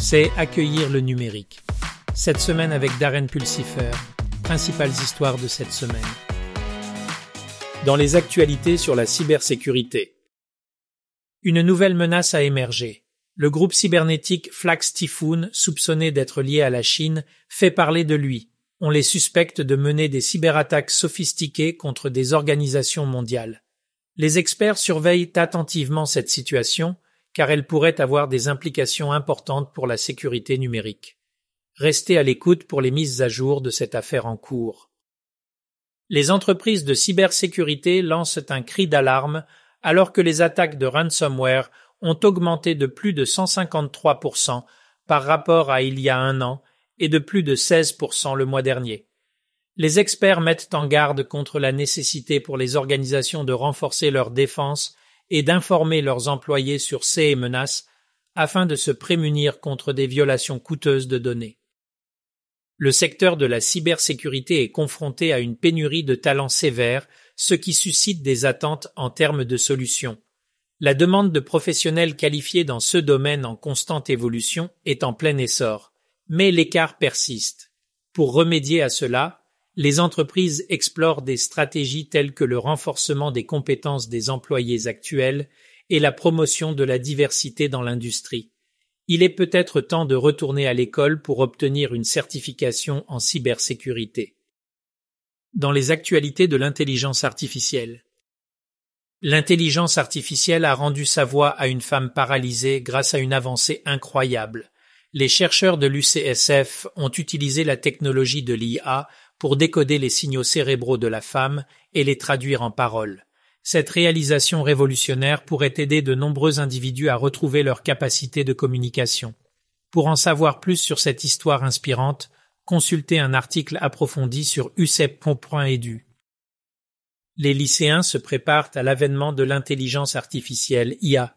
c'est accueillir le numérique. Cette semaine avec Darren Pulsifer, principales histoires de cette semaine. Dans les actualités sur la cybersécurité. Une nouvelle menace a émergé. Le groupe cybernétique Flax Typhoon, soupçonné d'être lié à la Chine, fait parler de lui. On les suspecte de mener des cyberattaques sophistiquées contre des organisations mondiales. Les experts surveillent attentivement cette situation car elle pourrait avoir des implications importantes pour la sécurité numérique. Restez à l'écoute pour les mises à jour de cette affaire en cours. Les entreprises de cybersécurité lancent un cri d'alarme alors que les attaques de ransomware ont augmenté de plus de 153% par rapport à il y a un an et de plus de 16% le mois dernier. Les experts mettent en garde contre la nécessité pour les organisations de renforcer leur défense et d'informer leurs employés sur ces menaces afin de se prémunir contre des violations coûteuses de données. Le secteur de la cybersécurité est confronté à une pénurie de talents sévère, ce qui suscite des attentes en termes de solutions. La demande de professionnels qualifiés dans ce domaine en constante évolution est en plein essor, mais l'écart persiste. Pour remédier à cela, les entreprises explorent des stratégies telles que le renforcement des compétences des employés actuels et la promotion de la diversité dans l'industrie. Il est peut-être temps de retourner à l'école pour obtenir une certification en cybersécurité. Dans les actualités de l'intelligence artificielle. L'intelligence artificielle a rendu sa voix à une femme paralysée grâce à une avancée incroyable. Les chercheurs de l'UCSF ont utilisé la technologie de l'IA pour décoder les signaux cérébraux de la femme et les traduire en paroles. Cette réalisation révolutionnaire pourrait aider de nombreux individus à retrouver leur capacité de communication. Pour en savoir plus sur cette histoire inspirante, consultez un article approfondi sur ucep.edu. Les lycéens se préparent à l'avènement de l'intelligence artificielle IA.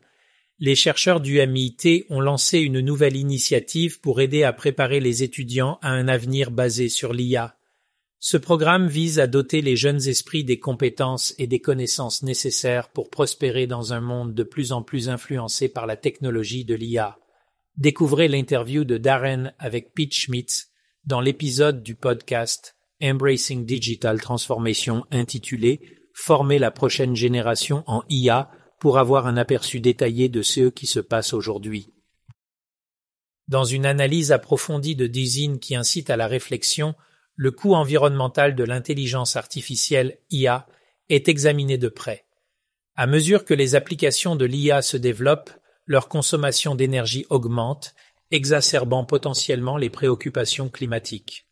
Les chercheurs du MIT ont lancé une nouvelle initiative pour aider à préparer les étudiants à un avenir basé sur l'IA. Ce programme vise à doter les jeunes esprits des compétences et des connaissances nécessaires pour prospérer dans un monde de plus en plus influencé par la technologie de l'IA. Découvrez l'interview de Darren avec Pete Schmitz dans l'épisode du podcast Embracing Digital Transformation intitulé Former la prochaine génération en IA pour avoir un aperçu détaillé de ce qui se passe aujourd'hui. Dans une analyse approfondie de Dizine qui incite à la réflexion, le coût environnemental de l'intelligence artificielle IA est examiné de près. À mesure que les applications de l'IA se développent, leur consommation d'énergie augmente, exacerbant potentiellement les préoccupations climatiques.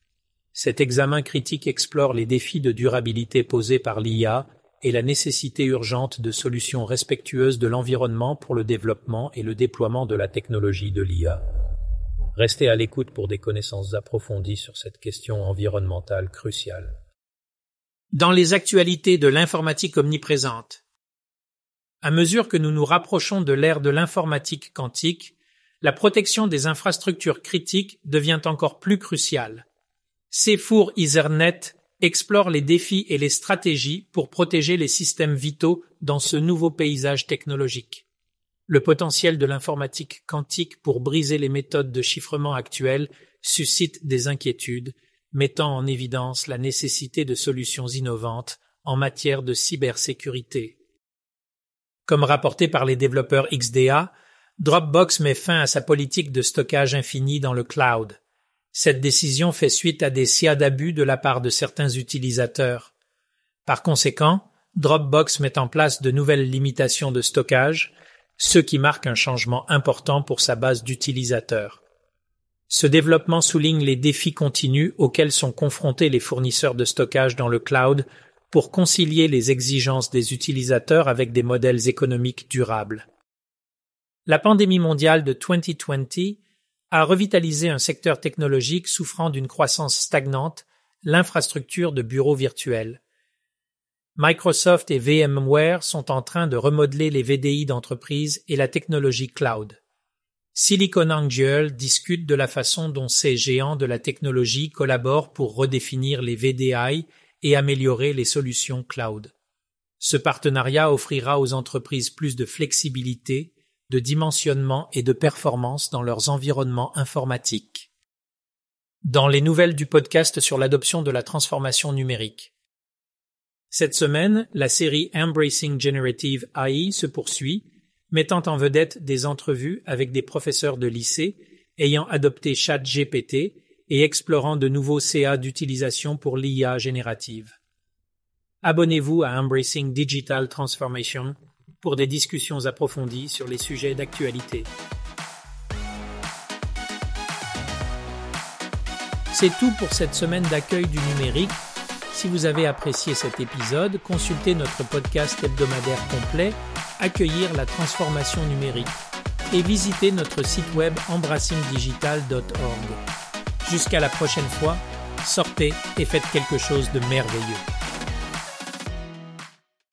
Cet examen critique explore les défis de durabilité posés par l'IA et la nécessité urgente de solutions respectueuses de l'environnement pour le développement et le déploiement de la technologie de l'IA. Restez à l'écoute pour des connaissances approfondies sur cette question environnementale cruciale. Dans les actualités de l'informatique omniprésente. À mesure que nous nous rapprochons de l'ère de l'informatique quantique, la protection des infrastructures critiques devient encore plus cruciale. Sefour Ethernet explore les défis et les stratégies pour protéger les systèmes vitaux dans ce nouveau paysage technologique. Le potentiel de l'informatique quantique pour briser les méthodes de chiffrement actuelles suscite des inquiétudes, mettant en évidence la nécessité de solutions innovantes en matière de cybersécurité. Comme rapporté par les développeurs XDA, Dropbox met fin à sa politique de stockage infini dans le cloud. Cette décision fait suite à des cas d'abus de la part de certains utilisateurs. Par conséquent, Dropbox met en place de nouvelles limitations de stockage, ce qui marque un changement important pour sa base d'utilisateurs. Ce développement souligne les défis continus auxquels sont confrontés les fournisseurs de stockage dans le cloud pour concilier les exigences des utilisateurs avec des modèles économiques durables. La pandémie mondiale de 2020 a revitalisé un secteur technologique souffrant d'une croissance stagnante, l'infrastructure de bureaux virtuels. Microsoft et VMware sont en train de remodeler les VDI d'entreprise et la technologie cloud. SiliconANGLE discute de la façon dont ces géants de la technologie collaborent pour redéfinir les VDI et améliorer les solutions cloud. Ce partenariat offrira aux entreprises plus de flexibilité, de dimensionnement et de performance dans leurs environnements informatiques. Dans les nouvelles du podcast sur l'adoption de la transformation numérique. Cette semaine, la série Embracing Generative AI se poursuit, mettant en vedette des entrevues avec des professeurs de lycée ayant adopté ChatGPT et explorant de nouveaux CA d'utilisation pour l'IA générative. Abonnez-vous à Embracing Digital Transformation pour des discussions approfondies sur les sujets d'actualité. C'est tout pour cette semaine d'accueil du numérique. Si vous avez apprécié cet épisode, consultez notre podcast hebdomadaire complet Accueillir la transformation numérique et visitez notre site web embrassingdigital.org. Jusqu'à la prochaine fois, sortez et faites quelque chose de merveilleux.